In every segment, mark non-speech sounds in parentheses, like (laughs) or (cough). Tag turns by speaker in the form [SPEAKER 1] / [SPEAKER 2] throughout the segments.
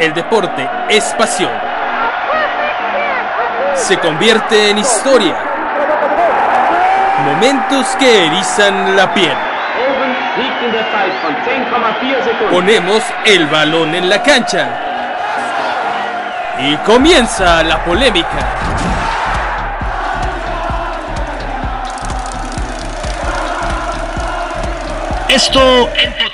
[SPEAKER 1] El deporte es pasión. Se convierte en historia. Momentos que erizan la piel. Ponemos el balón en la cancha. Y comienza la polémica.
[SPEAKER 2] Esto en.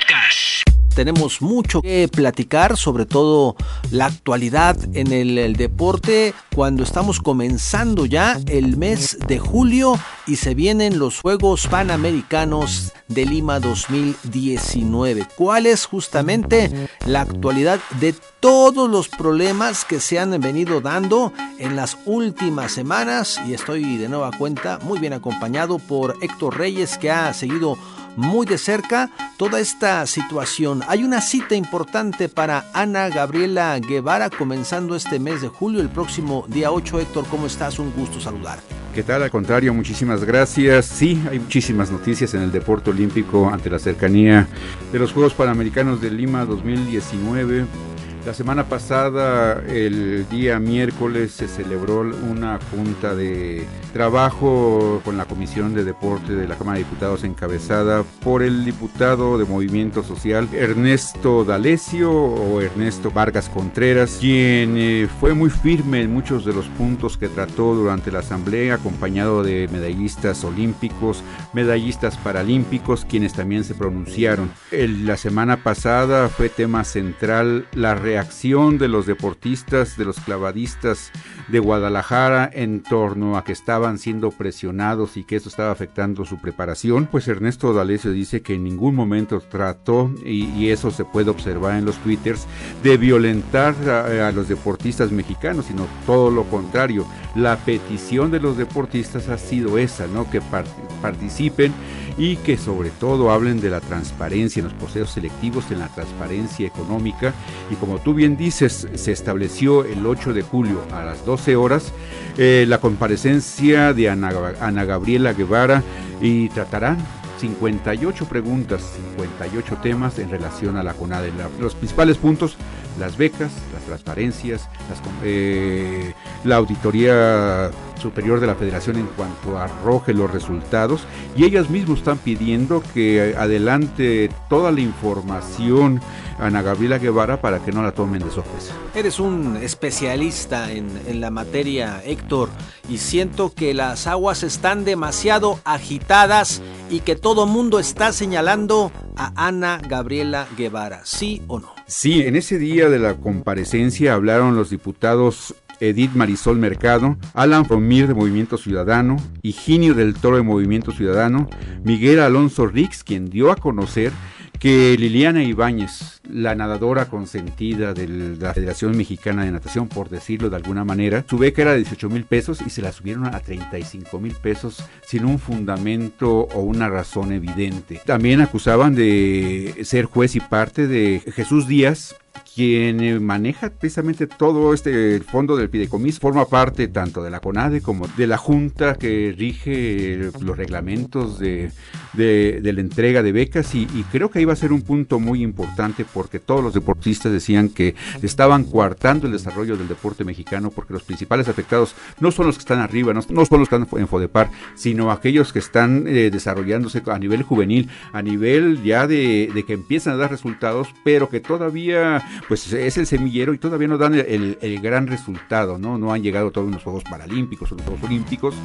[SPEAKER 3] Tenemos mucho que platicar, sobre todo la actualidad en el, deporte, cuando estamos comenzando ya el mes de julio y se vienen los Juegos Panamericanos de Lima 2019. ¿Cuál es justamente la actualidad de todos los problemas que se han venido dando en las últimas semanas? Y estoy de nueva cuenta muy bien acompañado por Héctor Reyes, que ha seguido muy de cerca toda esta situación. Hay una cita importante para Ana Gabriela Guevara comenzando este mes de julio, el próximo día 8. Héctor, ¿cómo estás? Un gusto saludar.
[SPEAKER 4] ¿Qué tal? Al contrario, muchísimas gracias. Sí, hay muchísimas noticias en el deporte olímpico ante la cercanía de los Juegos Panamericanos de Lima 2019. La semana pasada, el día miércoles, se celebró una junta de trabajo con la Comisión de Deporte de la Cámara de Diputados encabezada por el diputado de Movimiento Social Ernesto D'Alessio o Ernesto Vargas Contreras, quien eh, fue muy firme en muchos de los puntos que trató durante la asamblea, acompañado de medallistas olímpicos, medallistas paralímpicos, quienes también se pronunciaron. La semana pasada fue tema central la reacción de los deportistas, de los clavadistas de Guadalajara en torno a que estaban siendo presionados y que esto estaba afectando su preparación, pues Ernesto D'Alessio dice que en ningún momento trató, y, eso se puede observar en los twitters, de violentar a, los deportistas mexicanos, sino todo lo contrario. La petición de los deportistas ha sido esa, ¿no? Que part participen y que sobre todo hablen de la transparencia en los procesos selectivos, en la transparencia económica. Y como tú bien dices, se estableció el 8 de julio a las 12 horas eh, la comparecencia de Ana, Gabriela Guevara y tratarán 58 preguntas, 58 temas en relación a la CONADE. Los principales puntos, las becas, las transparencias, eh, la auditoría superior de la federación en cuanto arroje los resultados y ellas mismas están pidiendo que adelante toda la información a Ana Gabriela Guevara para que no la tomen de sorpresa.
[SPEAKER 3] Eres un especialista en, en, la materia, Héctor, y siento que las aguas están demasiado agitadas y que todo mundo está señalando a Ana Gabriela Guevara, ¿sí o no?
[SPEAKER 4] Sí, en ese día de la comparecencia hablaron los diputados Edith Marisol Mercado, Alan Romir de Movimiento Ciudadano, Higinio del Toro de Movimiento Ciudadano, Miguel Alonso Rix, quien dio a conocer que Liliana Ibáñez, la nadadora consentida de la Federación Mexicana de Natación, por decirlo de alguna manera, su beca era de 18 mil pesos y se la subieron a 35 mil pesos sin un fundamento o una razón evidente. También acusaban de ser juez y parte de Jesús Díaz, quien maneja precisamente todo este fondo del fideicomiso, forma parte tanto de la CONADE como de la Junta que rige los reglamentos de, de, la entrega de becas y, y, creo que ahí va a ser un punto muy importante porque todos los deportistas decían que estaban coartando el desarrollo del deporte mexicano porque los principales afectados no son los que están arriba, no, no son los que están en FODEPAR, sino aquellos que están eh, desarrollándose a nivel juvenil, a nivel ya de, de que empiezan a dar resultados, pero que todavía pues es el semillero y todavía no dan el, el, gran resultado, ¿no? No han llegado todos los Juegos Paralímpicos o los Juegos Olímpicos,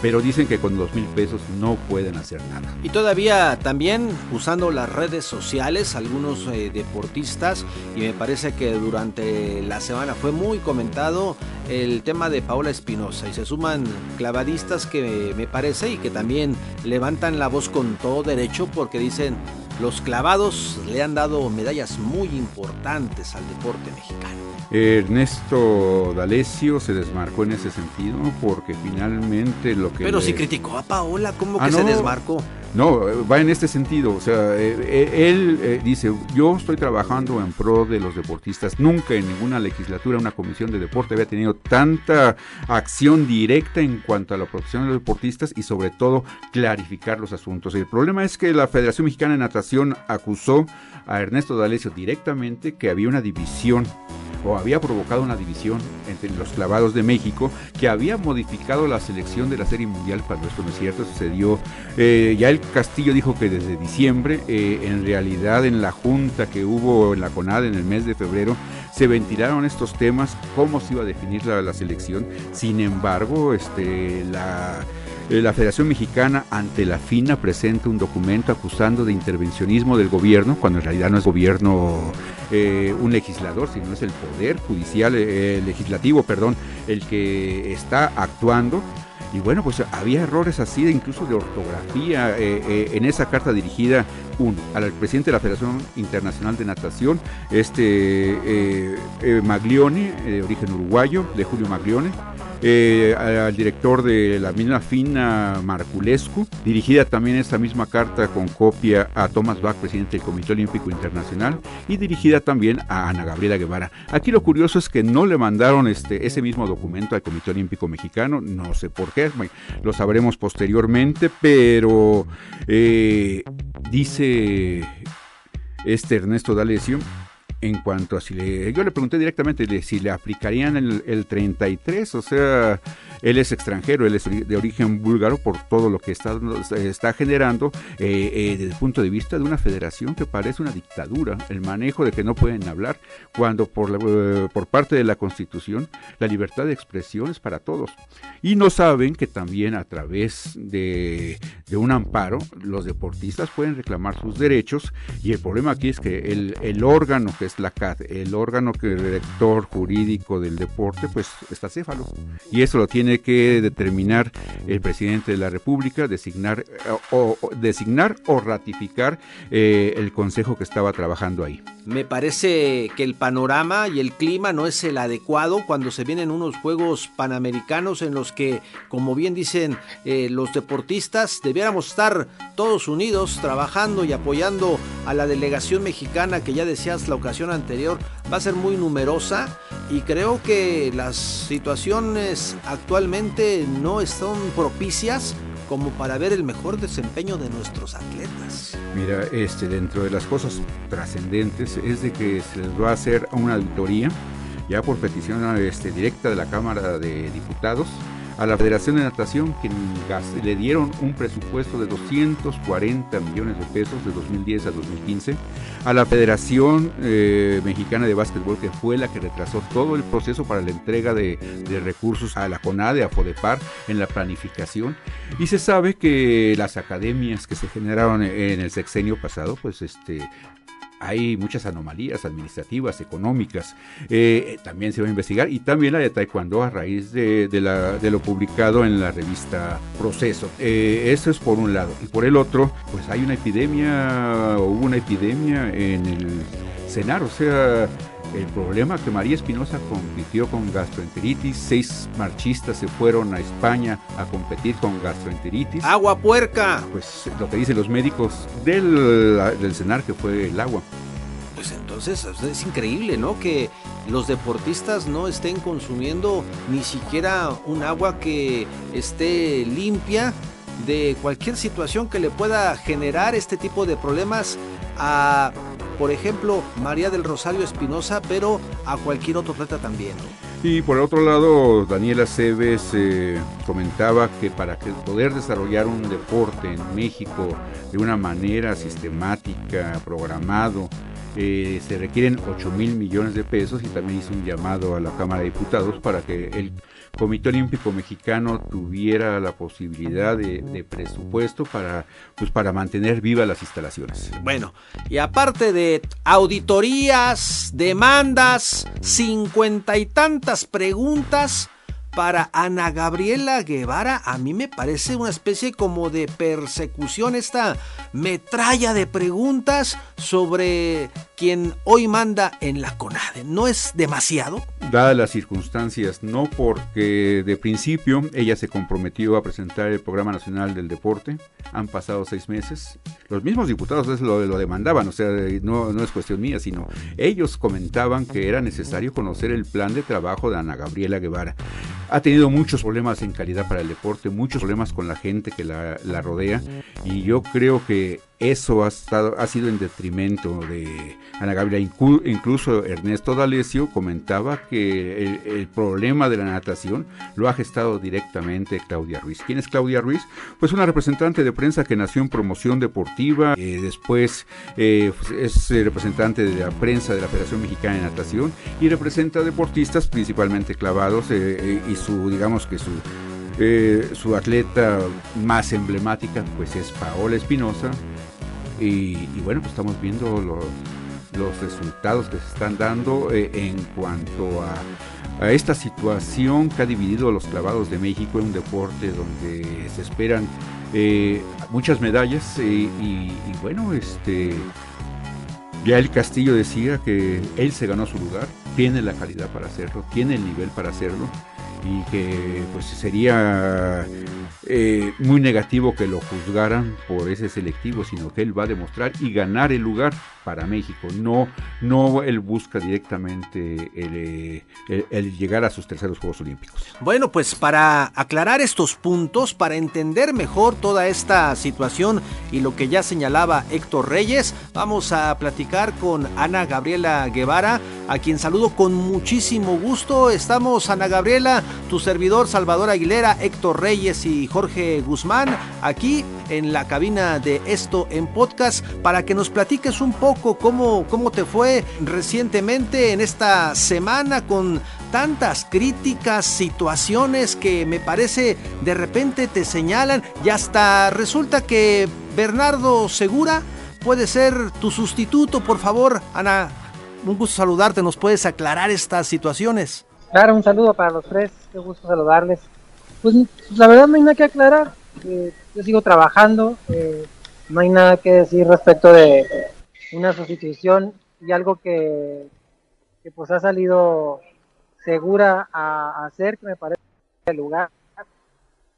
[SPEAKER 4] pero dicen que con dos mil pesos no pueden hacer nada.
[SPEAKER 3] Y todavía también usando las redes sociales, algunos eh, deportistas, y me parece que durante la semana fue muy comentado el tema de Paola Espinosa, y se suman clavadistas que me parece y que también levantan la voz con todo derecho porque dicen los clavados le han dado medallas muy importantes al deporte mexicano.
[SPEAKER 4] Ernesto D'Alessio se desmarcó en ese sentido porque finalmente lo que...
[SPEAKER 3] Pero le... si criticó a Paola, ¿cómo que ah, no, se desmarcó?
[SPEAKER 4] No, va en este sentido. O sea, eh, él eh, dice, yo estoy trabajando en pro de los deportistas. Nunca en ninguna legislatura una comisión de deporte había tenido tanta acción directa en cuanto a la protección de los deportistas y sobre todo clarificar los asuntos. El problema es que la Federación Mexicana de Natación acusó a Ernesto D'Alessio directamente que había una división o había provocado una división entre los clavados de México que había modificado la selección de la Serie Mundial cuando esto no es cierto, sucedió. Eh, ya el Castillo dijo que desde diciembre, eh, en realidad en la junta que hubo en la CONAD en el mes de febrero, se ventilaron estos temas, cómo se iba a definir la, la selección. Sin embargo, este, la la Federación Mexicana ante la FINA presenta un documento acusando de intervencionismo del gobierno, cuando en realidad no es gobierno eh, un legislador, sino es el poder judicial, eh, legislativo, perdón, el que está actuando. Y bueno, pues había errores así, incluso de ortografía, en esa carta dirigida, uno, al presidente de la Federación Internacional de Natación, este Maglione, de origen uruguayo, de Julio Maglione, eh, al director de la misma FINA, Marculescu, dirigida también esta misma carta con copia a Thomas Bach, presidente del Comité Olímpico Internacional, y dirigida también a Ana Gabriela Guevara. Aquí lo curioso es que no le mandaron este, ese mismo documento al Comité Olímpico Mexicano, no sé por qué, lo sabremos posteriormente, pero eh, dice este Ernesto D'Alessio en cuanto a si le, yo le pregunté directamente si le aplicarían el, el 33, o sea, él es extranjero, él es de origen búlgaro por todo lo que está, está generando eh, eh, desde el punto de vista de una federación que parece una dictadura, el manejo de que no pueden hablar, cuando por, eh, por parte de la Constitución la libertad de expresión es para todos. Y no saben que también a través de, un amparo los deportistas pueden reclamar sus derechos y el problema aquí es que el, órgano que es la CAD, el órgano que el director jurídico del deporte, pues está céfalo. Y eso lo tiene que determinar el presidente de la República, designar eh, o, designar o ratificar eh, el consejo que estaba trabajando ahí.
[SPEAKER 3] Me parece que el panorama y el clima no es el adecuado cuando se vienen unos Juegos Panamericanos en los que, como bien dicen eh, los deportistas, debiéramos estar todos unidos trabajando y apoyando a la delegación mexicana que ya decías la ocasión anterior va a ser muy numerosa y creo que las situaciones actualmente no están propicias como para ver el mejor desempeño de nuestros atletas.
[SPEAKER 4] Mira, este, dentro de las cosas trascendentes es de que se les va a hacer una auditoría, ya por petición este, directa de la Cámara de Diputados, a la Federación de Natación que le dieron un presupuesto de 240 millones de pesos de 2010 a 2015, a la Federación eh, Mexicana de Básquetbol que fue la que retrasó todo el proceso para la entrega de, de, recursos a la CONADE, a FODEPAR en la planificación. Y se sabe que las academias que se generaron en el sexenio pasado pues este hay muchas anomalías administrativas, económicas. Eh, también se va a investigar y también la de Taekwondo a raíz de, de lo publicado en la revista Proceso. Eh, eso es por un lado. Y por el otro, pues hay una epidemia, hubo una epidemia en el cenar, o sea, el problema que María Espinosa compitió con gastroenteritis, seis marchistas se fueron a España a competir con gastroenteritis.
[SPEAKER 3] ¡Agua puerca!
[SPEAKER 4] Pues lo que dicen los médicos del, del cenar que fue el agua.
[SPEAKER 3] Pues entonces es increíble, ¿no? Que los deportistas no estén consumiendo ni siquiera un agua que esté limpia de cualquier situación que le pueda generar este tipo de problemas a por ejemplo, María del Rosario Espinosa, pero a cualquier otro atleta también.
[SPEAKER 4] Y por otro lado, Daniela Cebes eh, comentaba que para poder desarrollar un deporte en México de una manera sistemática, programado, eh, se requieren 8 mil millones de pesos y también hizo un llamado a la Cámara de Diputados para que el Comité Olímpico Mexicano tuviera la posibilidad de, presupuesto para, pues, para mantener vivas las instalaciones.
[SPEAKER 3] Bueno, y aparte de auditorías, demandas, cincuenta y tantas preguntas, para Ana Gabriela Guevara a mí me parece una especie como de persecución, esta metralla de preguntas sobre quien hoy manda en la CONADE. ¿No es demasiado?
[SPEAKER 4] Dadas las circunstancias, no porque de principio ella se comprometió a presentar el Programa Nacional del Deporte, han pasado seis meses, los mismos diputados lo, lo demandaban, o sea, no, no es cuestión mía, sino ellos comentaban que era necesario conocer el plan de trabajo de Ana Gabriela Guevara ha tenido muchos problemas en calidad para el deporte, muchos problemas con la gente que la, rodea y yo creo que eso ha, estado, ha sido en detrimento de Ana Gabriela. Incluso Ernesto D'Alessio comentaba que el, problema de la natación lo ha gestado directamente Claudia Ruiz. ¿Quién es Claudia Ruiz? Pues una representante de prensa que nació en promoción deportiva, eh, después eh, es representante de la prensa de la Federación Mexicana de Natación y representa deportistas principalmente clavados eh, y su, digamos que su su atleta más emblemática pues es Paola Espinosa, y, bueno, pues estamos viendo los, los, resultados que se están dando eh, en cuanto a, a, esta situación que ha dividido a los clavados de México en un deporte donde se esperan eh, muchas medallas eh, y, y, bueno, este ya el Castillo decía que él se ganó su lugar, tiene la calidad para hacerlo, tiene el nivel para hacerlo y que pues sería eh, muy negativo que lo juzgaran por ese selectivo, sino que él va a demostrar y ganar el lugar para México. No, no él busca directamente el, el, llegar a sus terceros Juegos Olímpicos.
[SPEAKER 3] Bueno, pues para aclarar estos puntos, para entender mejor toda esta situación y lo que ya señalaba Héctor Reyes, vamos a platicar con Ana Gabriela Guevara, a quien saludo con muchísimo gusto. Estamos, Ana Gabriela, tu servidor Salvador Aguilera, Héctor Reyes y Jorge Guzmán, aquí en la cabina de Esto en Podcast, para que nos platiques un poco cómo, cómo te fue recientemente en esta semana con tantas críticas, situaciones que me parece de repente te señalan y hasta resulta que Bernardo Segura puede ser tu sustituto, por favor, Ana. Un gusto saludarte, ¿nos puedes aclarar estas situaciones?
[SPEAKER 5] Claro, un saludo para los tres, qué gusto saludarles. Pues la verdad no hay nada que aclarar, eh, yo sigo trabajando, eh, no hay nada que decir respecto de una sustitución y algo que, pues ha salido segura a, hacer, que me parece el lugar.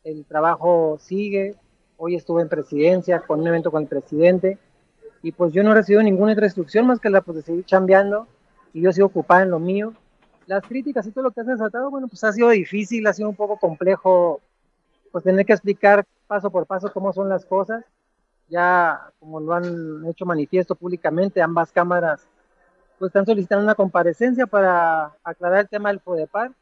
[SPEAKER 5] El trabajo sigue, hoy estuve en presidencia con un evento con el presidente y pues yo no he recibido ninguna otra instrucción más que la pues, de seguir chambeando y yo sigo ocupada en lo mío las críticas y todo lo que has desatado, bueno, pues ha sido difícil, ha sido un poco complejo, pues tener que explicar paso por paso cómo son las cosas. Ya, como lo han hecho manifiesto públicamente, ambas cámaras pues están solicitando una comparecencia para aclarar el tema del FODEPAR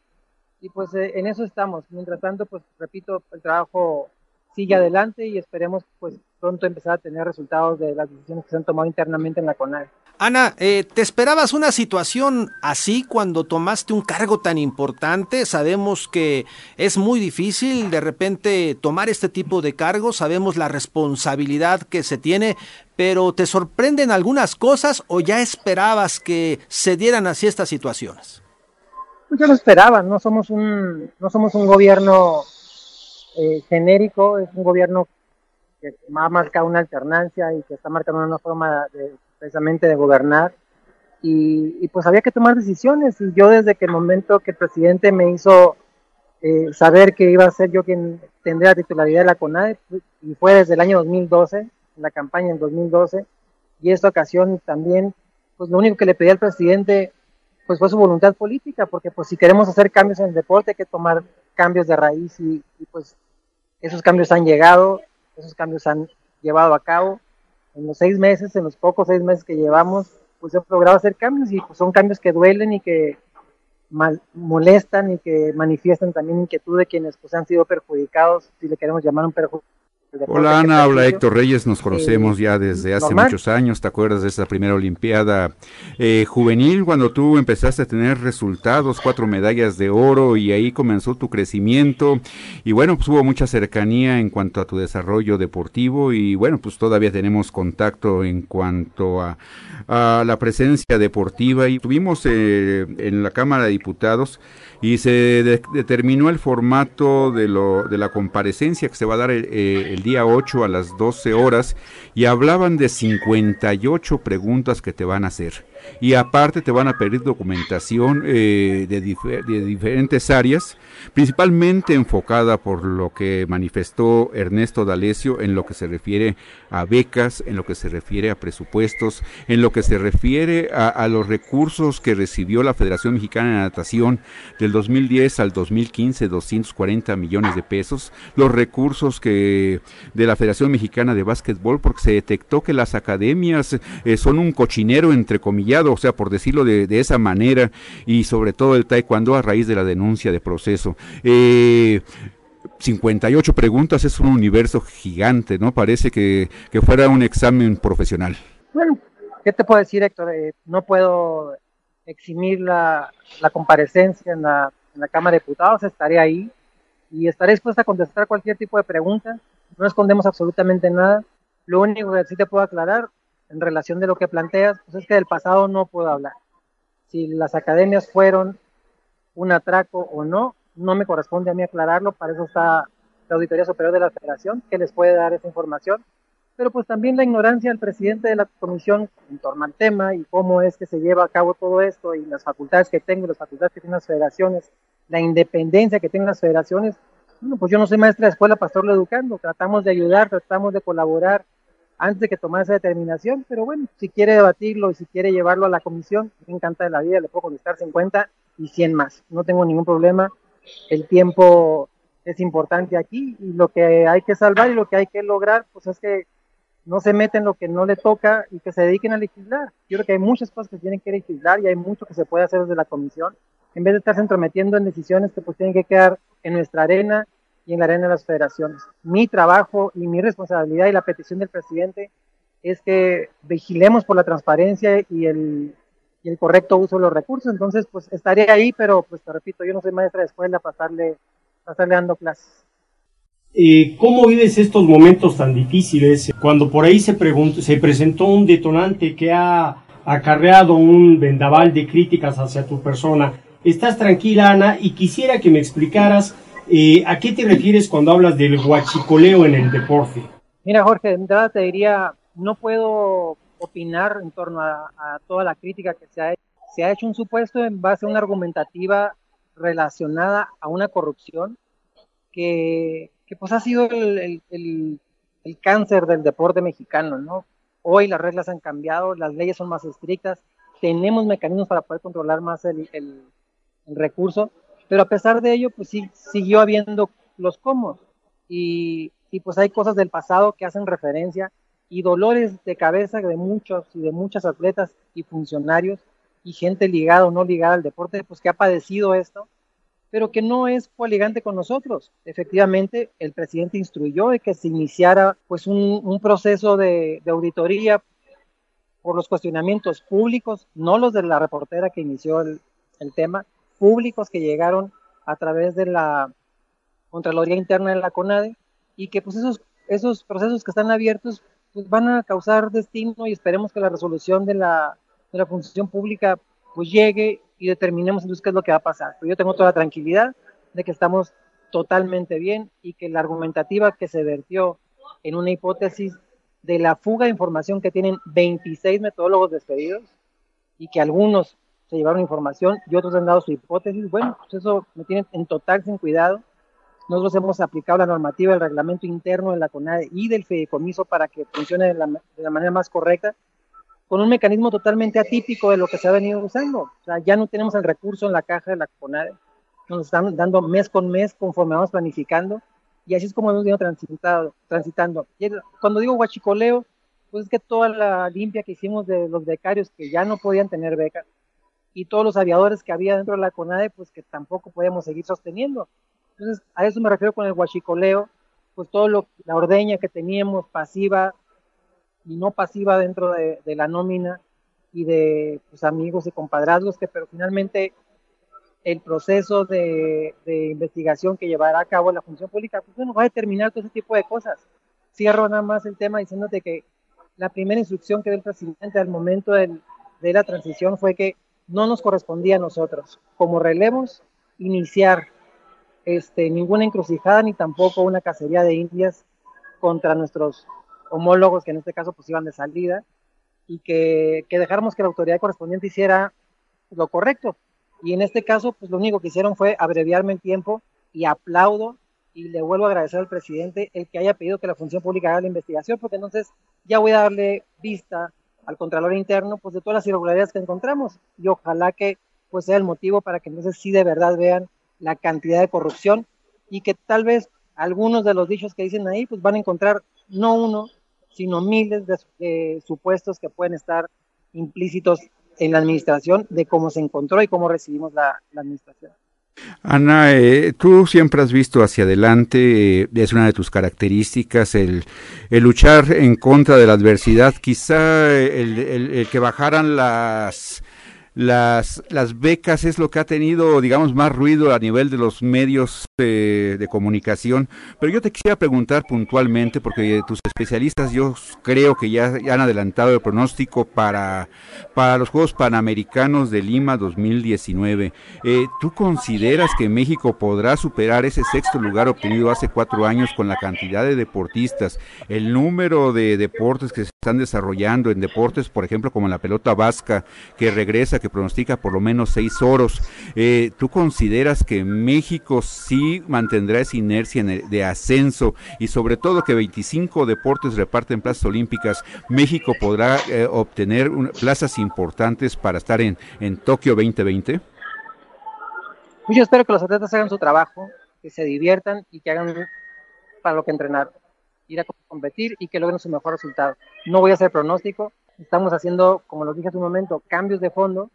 [SPEAKER 5] y pues eh, en eso estamos. Mientras tanto, pues repito, el trabajo sigue adelante y esperemos pues pronto empezar a tener resultados de las decisiones que se han tomado internamente en la CONAE.
[SPEAKER 3] Ana, eh, ¿te esperabas una situación así cuando tomaste un cargo tan importante? Sabemos que es muy difícil de repente tomar este tipo de cargos, sabemos la responsabilidad que se tiene, pero ¿te sorprenden algunas cosas o ya esperabas que se dieran así estas situaciones?
[SPEAKER 5] Pues yo lo esperaba, no somos un, no somos un gobierno eh, genérico, es un gobierno que ha marcado una alternancia y que está marcando una forma de, precisamente de gobernar. Y, pues había que tomar decisiones y yo desde que el momento que el presidente me hizo eh, saber que iba a ser yo quien tendría la titularidad de la CONADE, y fue desde el año 2012, en la campaña en 2012, y esta ocasión también, pues lo único que le pedí al presidente pues fue su voluntad política, porque pues si queremos hacer cambios en el deporte hay que tomar cambios de raíz y, y pues esos cambios han llegado, esos cambios han llevado a cabo en los seis meses, en los pocos seis meses que llevamos, pues he logrado hacer cambios y pues son cambios que duelen y que mal, molestan y que manifiestan también inquietud de quienes pues han sido perjudicados, si le queremos llamar un perjudicio
[SPEAKER 4] Hola Ana, habla Héctor Reyes, nos conocemos ya desde hace muchos años, ¿te acuerdas de esa primera Olimpiada eh, juvenil cuando tú empezaste a tener resultados, cuatro medallas de oro y ahí comenzó tu crecimiento y bueno, pues hubo mucha cercanía en cuanto a tu desarrollo deportivo y bueno, pues todavía tenemos contacto en cuanto a, a la presencia deportiva y tuvimos eh, en la Cámara de Diputados y se determinó el formato de, lo, de la comparecencia que se va a dar el, eh, el, día 8 a las 12 horas y hablaban de 58 preguntas que te van a hacer. Y aparte te van a pedir documentación eh, de, de, diferentes áreas, principalmente enfocada por lo que manifestó Ernesto D'Alessio en lo que se refiere a becas, en lo que se refiere a presupuestos, en lo que se refiere a, a los recursos que recibió la Federación Mexicana de Natación del 2010 al 2015, 240 millones de pesos, los recursos que de la Federación Mexicana de Básquetbol porque se detectó que las academias eh, son un cochinero entrecomillado, o sea, por decirlo de, esa manera, y sobre todo el taekwondo a raíz de la denuncia de proceso. Eh, 58 preguntas es un universo gigante, ¿no? Parece que, fuera un examen profesional.
[SPEAKER 5] Bueno, ¿qué te puedo decir, Héctor? Eh, no puedo eximir la, comparecencia en la, Cámara de Diputados, estaré ahí y estaré dispuesta a contestar cualquier tipo de pregunta. No escondemos absolutamente nada. Lo único que sí te puedo aclarar en relación de lo que planteas, pues es que del pasado no puedo hablar. Si las academias fueron un atraco o no, no me corresponde a mí aclararlo, para eso está la Auditoría Superior de la Federación, que les puede dar esa información. Pero pues también la ignorancia del presidente de la comisión en torno al tema y cómo es que se lleva a cabo todo esto y las facultades que tengo, las facultades que tienen las federaciones, la independencia que tienen las federaciones. Bueno, pues yo no soy maestra de escuela, pastor lo educando, tratamos de ayudar, tratamos de colaborar antes de que tomara esa determinación, pero bueno, si quiere debatirlo y si quiere llevarlo a la comisión, me encanta de la vida, le puedo contestar 50 y 100 más, no tengo ningún problema el tiempo es importante aquí y lo que hay que salvar y lo que hay que lograr, pues es que no se meten lo que no le toca y que se dediquen a legislar. Yo creo que hay muchas cosas que tienen que legislar y hay mucho que se puede hacer desde la comisión, en vez de estarse entrometiendo en decisiones que pues tienen que quedar en nuestra arena y en la arena de las federaciones. Mi trabajo y mi responsabilidad y la petición del presidente es que vigilemos por la transparencia y el y el correcto uso de los recursos. Entonces, pues estaré ahí, pero pues te repito, yo no soy maestra de escuela para estarle, dando clases.
[SPEAKER 6] Eh, ¿Cómo vives estos momentos tan difíciles cuando por ahí se, se presentó un detonante que ha acarreado un vendaval de críticas hacia tu persona? ¿Estás tranquila, Ana? Y quisiera que me explicaras eh, a qué te refieres cuando hablas del guachicoleo en el deporte.
[SPEAKER 5] Mira, Jorge, de entrada te diría, no puedo opinar en torno a, toda la crítica que se ha hecho. Se ha hecho un supuesto en base a una argumentativa relacionada a una corrupción que, pues ha sido el, el, el, cáncer del deporte mexicano, ¿no? Hoy las reglas han cambiado, las leyes son más estrictas, tenemos mecanismos para poder controlar más el, el, recurso, pero a pesar de ello, pues sí, siguió habiendo los cómo. Y, y pues hay cosas del pasado que hacen referencia y dolores de cabeza de muchos y de muchas atletas y funcionarios y gente ligada o no ligada al deporte, pues que ha padecido esto, pero que no es coaligante con nosotros. Efectivamente, el presidente instruyó de que se iniciara pues un, proceso de, auditoría por los cuestionamientos públicos, no los de la reportera que inició el, tema, públicos que llegaron a través de la Contraloría Interna de la CONADE y que pues esos, esos procesos que están abiertos pues van a causar destino y esperemos que la resolución de la, de la función pública pues llegue y determinemos entonces qué es lo que va a pasar. Pero yo tengo toda la tranquilidad de que estamos totalmente bien y que la argumentativa que se vertió en una hipótesis de la fuga de información que tienen 26 metodólogos despedidos y que algunos se llevaron información y otros han dado su hipótesis, bueno, pues eso me tiene en total sin cuidado nosotros hemos aplicado la normativa del reglamento interno de la CONADE y del fideicomiso para que funcione de la, manera más correcta, con un mecanismo totalmente atípico de lo que se ha venido usando. O sea, ya no tenemos el recurso en la caja de la CONADE, nos están dando mes con mes conforme vamos planificando, y así es como hemos venido transitado, transitando. cuando digo guachicoleo, pues es que toda la limpia que hicimos de los becarios que ya no podían tener becas, y todos los aviadores que había dentro de la CONADE, pues que tampoco podíamos seguir sosteniendo. Entonces, a eso me refiero con el huachicoleo, pues todo lo, la ordeña que teníamos pasiva y no pasiva dentro de, la nómina y de pues, amigos y compadrazgos, que pero finalmente el proceso de, investigación que llevará a cabo la función pública, pues bueno, va a determinar todo ese tipo de cosas. Cierro nada más el tema diciéndote que la primera instrucción que dio el presidente al momento de la transición fue que no nos correspondía a nosotros, como relevos, iniciar este, ninguna encrucijada ni tampoco una cacería de indias contra nuestros homólogos que en este caso pues iban de salida y que, que dejáramos que la autoridad correspondiente hiciera lo correcto. Y en este caso pues lo único que hicieron fue abreviarme el tiempo y aplaudo y le vuelvo a agradecer al presidente el que haya pedido que la función pública haga la investigación porque entonces ya voy a darle vista al Contralor Interno pues de todas las irregularidades que encontramos y ojalá que pues sea el motivo para que entonces sí de verdad vean la cantidad de corrupción y que tal vez algunos de los dichos que dicen ahí, pues van a encontrar no uno, sino miles de, supuestos que pueden estar implícitos en la administración de cómo se encontró y cómo recibimos la, administración.
[SPEAKER 4] Ana, eh, tú siempre has visto hacia adelante, eh, es una de tus características, el, luchar en contra de la adversidad, quizá el que bajaran las las, las becas es lo que ha tenido, digamos, más ruido a nivel de los medios de, comunicación. Pero yo te quisiera preguntar puntualmente, porque tus especialistas yo creo que ya, han adelantado el pronóstico para, para los Juegos Panamericanos de Lima 2019. Eh, ¿Tú consideras que México podrá superar ese sexto lugar obtenido hace cuatro años con la cantidad de deportistas, el número de deportes que se están desarrollando en deportes, por ejemplo, como la pelota vasca, que regresa que pronostica por lo menos seis oros. Eh, ¿Tú consideras que México sí mantendrá esa inercia de ascenso y sobre todo que 25 deportes reparten plazas olímpicas, México podrá eh, obtener plazas importantes para estar en, en Tokio 2020?
[SPEAKER 5] Pues yo espero que los atletas hagan su trabajo, que se diviertan y que hagan para lo que entrenaron, ir a competir y que logren su mejor resultado. No voy a hacer pronóstico, estamos haciendo, como lo dije hace un momento, cambios de fondo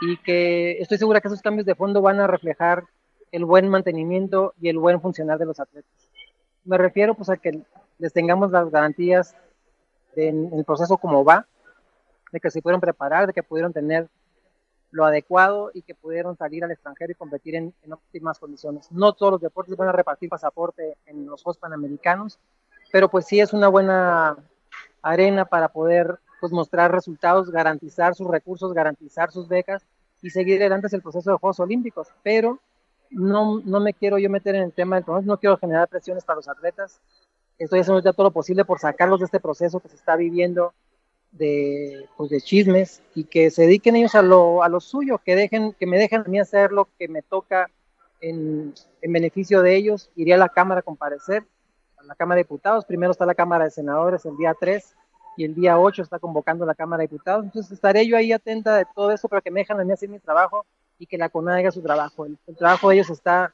[SPEAKER 5] y que estoy segura que esos cambios de fondo van a reflejar el buen mantenimiento y el buen funcionar de los atletas. Me refiero pues a que les tengamos las garantías en el proceso como va, de que se pudieron preparar, de que pudieron tener lo adecuado y que pudieron salir al extranjero y competir en, en, óptimas condiciones. No todos los deportes van a repartir pasaporte en los Juegos Panamericanos, pero pues sí es una buena arena para poder pues mostrar resultados, garantizar sus recursos, garantizar sus becas y seguir adelante el proceso de Juegos Olímpicos. Pero no, no me quiero yo meter en el tema del proceso, no quiero generar presiones para los atletas. Estoy haciendo ya todo lo posible por sacarlos de este proceso que se está viviendo de, pues de chismes y que se dediquen ellos a lo, a lo suyo, que, dejen, que me dejen a mí hacer lo que me toca en, en beneficio de ellos. Iré a la Cámara a comparecer, a la Cámara de Diputados. Primero está la Cámara de Senadores el día 3 y el día 8 está convocando la Cámara de Diputados. Entonces estaré yo ahí atenta de todo eso, pero que me dejan a mí hacer mi trabajo y que la CONADE haga su trabajo. El, trabajo de ellos está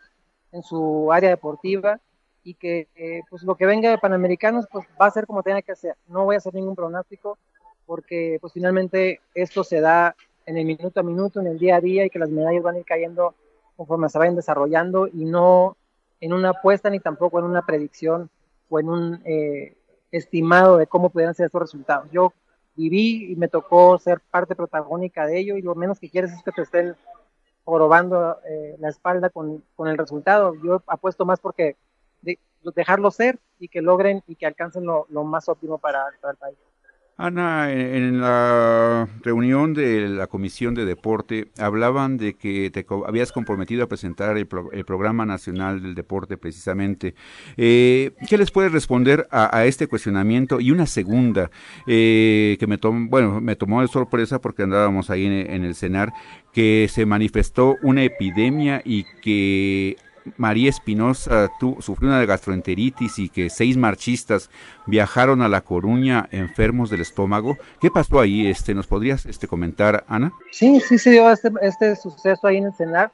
[SPEAKER 5] en su área deportiva y que eh, pues lo que venga de Panamericanos pues va a ser como tenga que ser. No voy a hacer ningún pronóstico porque pues finalmente esto se da en el minuto a minuto, en el día a día y que las medallas van a ir cayendo conforme se vayan desarrollando y no en una apuesta ni tampoco en una predicción o en un eh, estimado de cómo pudieran ser estos resultados. Yo viví y me tocó ser parte protagónica de ello y lo menos que quieres es que te estén probando eh, la espalda con, con, el resultado. Yo apuesto más porque de, dejarlo ser y que logren y que alcancen lo, lo más óptimo para, para el país.
[SPEAKER 4] Ana, en la reunión de la Comisión de Deporte hablaban de que te habías comprometido a presentar el, Programa Nacional del Deporte precisamente. Eh, ¿Qué les puedes responder a, este cuestionamiento? Y una segunda, eh, que me tomó, bueno, me tomó de sorpresa porque andábamos ahí en el CENAR, que se manifestó una epidemia y que María Espinosa sufrió una gastroenteritis y que seis marchistas viajaron a La Coruña enfermos del estómago. ¿Qué pasó ahí? Este, ¿Nos podrías este, comentar, Ana?
[SPEAKER 5] Sí, sí se dio este, este suceso ahí en el CENAR.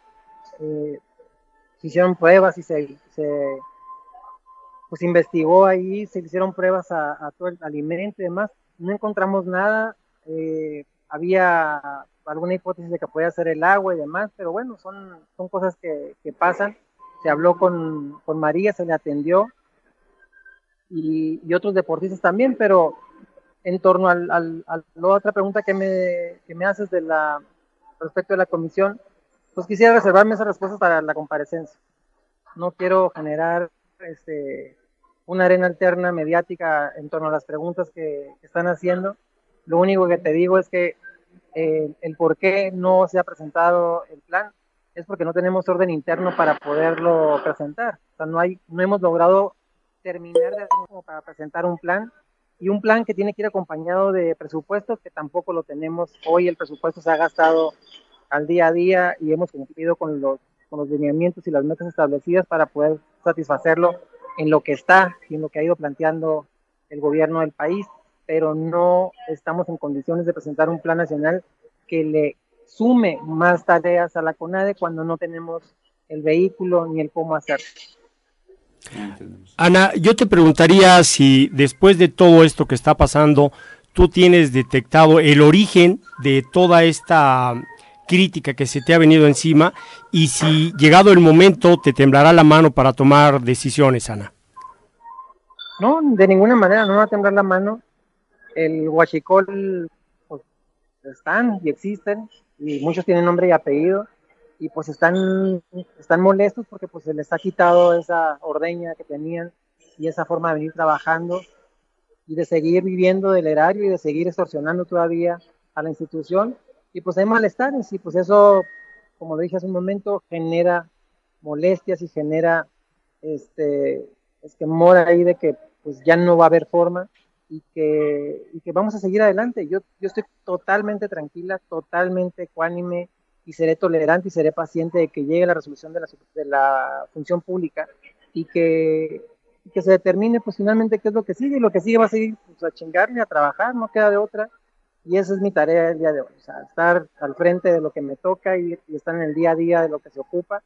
[SPEAKER 5] Eh, se hicieron pruebas y se, se pues investigó ahí, se hicieron pruebas a, todo el alimento y demás. No encontramos nada. Eh, había alguna hipótesis de que podía ser el agua y demás, pero bueno, son, son cosas que, que pasan se habló con, María, se le atendió y, y, otros deportistas también, pero en torno al, al, a la otra pregunta que me, que me haces de la, respecto de la comisión, pues quisiera reservarme esas respuestas para la comparecencia. No quiero generar este, una arena alterna mediática en torno a las preguntas que, están haciendo. Lo único que te digo es que eh, el por qué no se ha presentado el plan es porque no tenemos orden interno para poderlo presentar. O sea, no, hay, no hemos logrado terminar de como para presentar un plan y un plan que tiene que ir acompañado de presupuesto que tampoco lo tenemos. Hoy el presupuesto se ha gastado al día a día y hemos cumplido con los, con los lineamientos y las metas establecidas para poder satisfacerlo en lo que está y en lo que ha ido planteando el gobierno del país, pero no estamos en condiciones de presentar un plan nacional que le sume más tareas a la CONADE cuando no tenemos el vehículo ni el cómo hacerlo.
[SPEAKER 6] Ana, yo te preguntaría si después de todo esto que está pasando, tú tienes detectado el origen de toda esta crítica que se te ha venido encima y si llegado el momento te temblará la mano para tomar decisiones, Ana.
[SPEAKER 5] No, de ninguna manera no va a temblar la mano. El huachicol pues, están y existen y muchos tienen nombre y apellido y pues están, están molestos porque pues se les ha quitado esa ordeña que tenían y esa forma de venir trabajando y de seguir viviendo del erario y de seguir extorsionando todavía a la institución. Y pues hay malestares y pues eso, como lo dije hace un momento, genera molestias y genera este mora ahí de que pues ya no va a haber forma y que, y que vamos a seguir adelante. Yo, yo estoy totalmente tranquila, totalmente ecuánime y seré tolerante y seré paciente de que llegue la resolución de la, de la función pública y que, que se determine pues finalmente qué es lo que sigue y lo que sigue va a seguir pues, a chingarme, a trabajar, no queda de otra y esa es mi tarea el día de hoy, o sea, estar al frente de lo que me toca y, y, estar en el día a día de lo que se ocupa,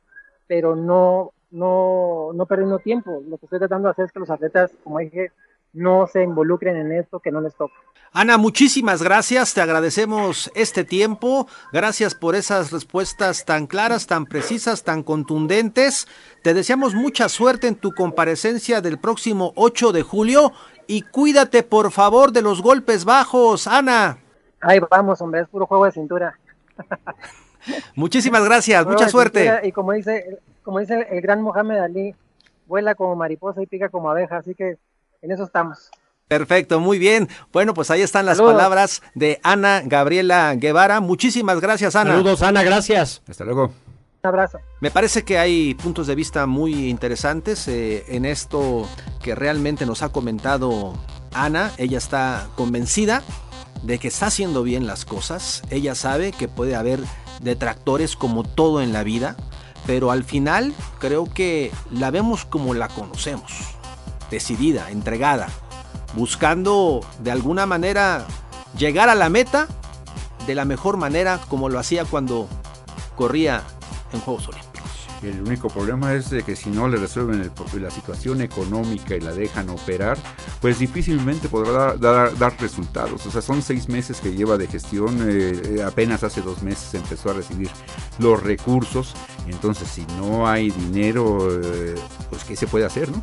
[SPEAKER 5] pero no, no, no perdiendo tiempo. Lo que estoy tratando de hacer es que los atletas, como dije, no se involucren en esto que no les toca.
[SPEAKER 3] Ana, muchísimas gracias, te agradecemos este tiempo, gracias por esas respuestas tan claras, tan precisas, tan contundentes. Te deseamos mucha suerte en tu comparecencia del próximo 8 de julio y cuídate por favor de los golpes bajos, Ana.
[SPEAKER 5] Ahí vamos, hombre, es puro juego de cintura. (laughs)
[SPEAKER 3] Muchísimas gracias, mucha suerte.
[SPEAKER 5] Y como dice, como dice el gran Mohamed Ali, vuela como mariposa y pica como abeja, así que en eso estamos.
[SPEAKER 3] Perfecto, muy bien. Bueno, pues ahí están las palabras de Ana Gabriela Guevara. Muchísimas gracias, Ana.
[SPEAKER 6] Saludos, Ana, gracias.
[SPEAKER 4] Hasta luego.
[SPEAKER 5] Un abrazo.
[SPEAKER 3] Me parece que hay puntos de vista muy interesantes eh, en esto que realmente nos ha comentado Ana. Ella está convencida de que está haciendo bien las cosas. Ella sabe que puede haber detractores como todo en la vida, pero al final creo que la vemos como la conocemos, decidida, entregada, buscando de alguna manera llegar a la meta de la mejor manera como lo hacía cuando corría en Juegos Olímpicos.
[SPEAKER 4] El único problema es de que si no le resuelven la situación económica y la dejan operar, pues difícilmente podrá dar, resultados. O sea, son seis meses que lleva de gestión, eh, apenas hace dos meses empezó a recibir los recursos. Entonces, si no hay dinero, eh, pues ¿qué se puede hacer, no?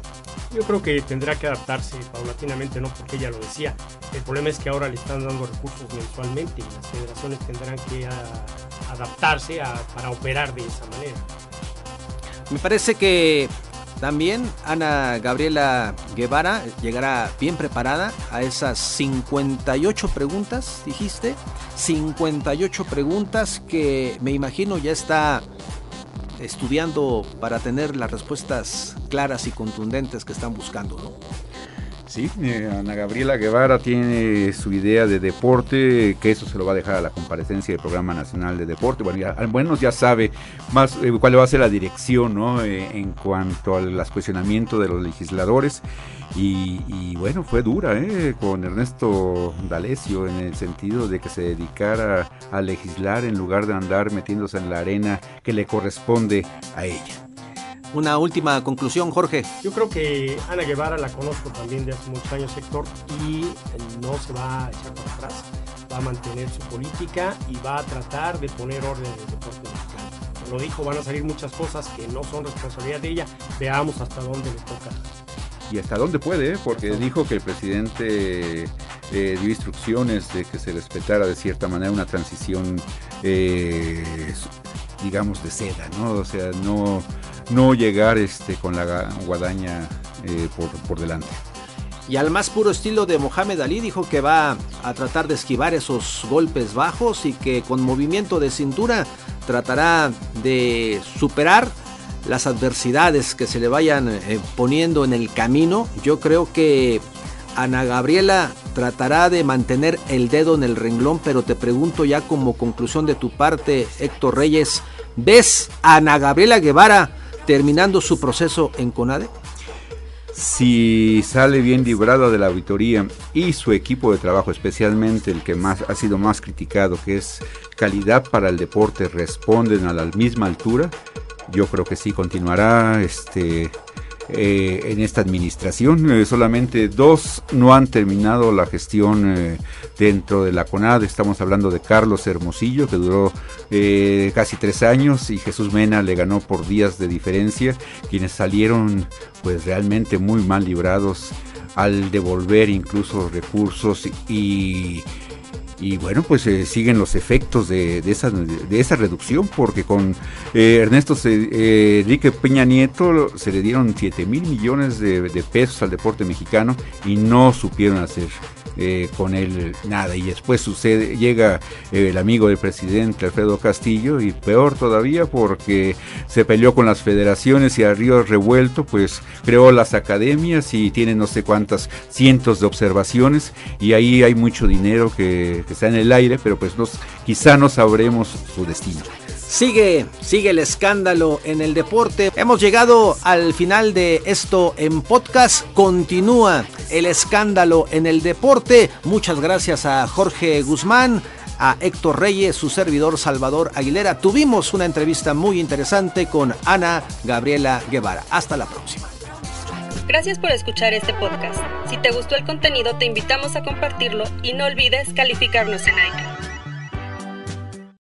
[SPEAKER 6] Yo creo que tendrá que adaptarse paulatinamente, no porque ella lo decía. El problema es que ahora le están dando recursos mensualmente y las federaciones tendrán que adaptarse para operar de esa manera.
[SPEAKER 3] Me parece que también Ana Gabriela Guevara llegará bien preparada a esas 58 preguntas, dijiste. 58 preguntas que me imagino ya está estudiando para tener las respuestas claras y contundentes que están buscando, ¿no?
[SPEAKER 4] Sí, eh, Ana Gabriela Guevara tiene su idea de deporte, que eso se lo va a dejar a la comparecencia del Programa Nacional de Deporte. Bueno, ya, ya sabe más eh, cuál va a ser la dirección ¿no? Eh, en cuanto al cuestionamiento de los legisladores. Y, bueno, fue dura con Ernesto D'Alessio en el sentido de que se dedicara a legislar en lugar de andar metiéndose en la arena que le corresponde a ella.
[SPEAKER 3] Una última conclusión, Jorge.
[SPEAKER 6] Yo creo que Ana Guevara la conozco también de hace muchos años, Héctor, y no se va a echar para atrás. Va a mantener su política y va a tratar de poner orden en el deporte mexicano. Lo dijo, van a salir muchas cosas que no son responsabilidad de ella. Veamos hasta dónde le toca.
[SPEAKER 4] Y hasta dónde puede, ¿eh? porque dijo que el presidente eh, dio instrucciones de que se respetara de cierta manera una transición, eh, digamos, de seda, ¿no? O sea, no no llegar este, con la guadaña eh, por, delante.
[SPEAKER 3] Y al más puro estilo de Mohamed Ali dijo que va a tratar de esquivar esos golpes bajos y que con movimiento de cintura tratará de superar las adversidades que se le vayan eh, poniendo en el camino. Yo creo que Ana Gabriela tratará de mantener el dedo en el renglón, pero te pregunto ya como conclusión de tu parte, Héctor Reyes, ¿ves a Ana Gabriela Guevara? Terminando su proceso en CONADE?
[SPEAKER 4] Si sale bien librado de la auditoría y su equipo de trabajo, especialmente el que más ha sido más criticado, que es calidad para el deporte, responden a la misma altura, yo creo que sí continuará este eh, en esta administración. Eh, solamente dos no han terminado la gestión eh, dentro de la CONAD. Estamos hablando de Carlos Hermosillo, que duró casi tres años, y Jesús Mena le ganó por días de diferencia, quienes salieron pues realmente muy mal librados al devolver incluso recursos y y bueno, pues eh, siguen los efectos de, esa, de esa reducción, porque con eh, Ernesto eh, Enrique Peña Nieto se le dieron 7 mil millones de, de, pesos al deporte mexicano y no supieron hacer eh, con él nada. Y después sucede, llega eh, el amigo del presidente Alfredo Castillo y peor todavía porque se peleó con las federaciones y a Río Revuelto pues creó las academias y tiene no sé cuántas cientos de observaciones y ahí hay mucho dinero que, está en el aire, pero pues nos, quizá no sabremos su destino.
[SPEAKER 3] Sigue, sigue el escándalo en el deporte. Hemos llegado al final de esto en podcast. Continúa el escándalo en el deporte. Muchas gracias a Jorge Guzmán, a Héctor Reyes, su servidor Salvador Aguilera. Tuvimos una entrevista muy interesante con Ana Gabriela Guevara. Hasta la próxima.
[SPEAKER 7] Gracias por escuchar este podcast. Si te gustó el contenido, te invitamos a compartirlo y no olvides calificarnos en iTunes.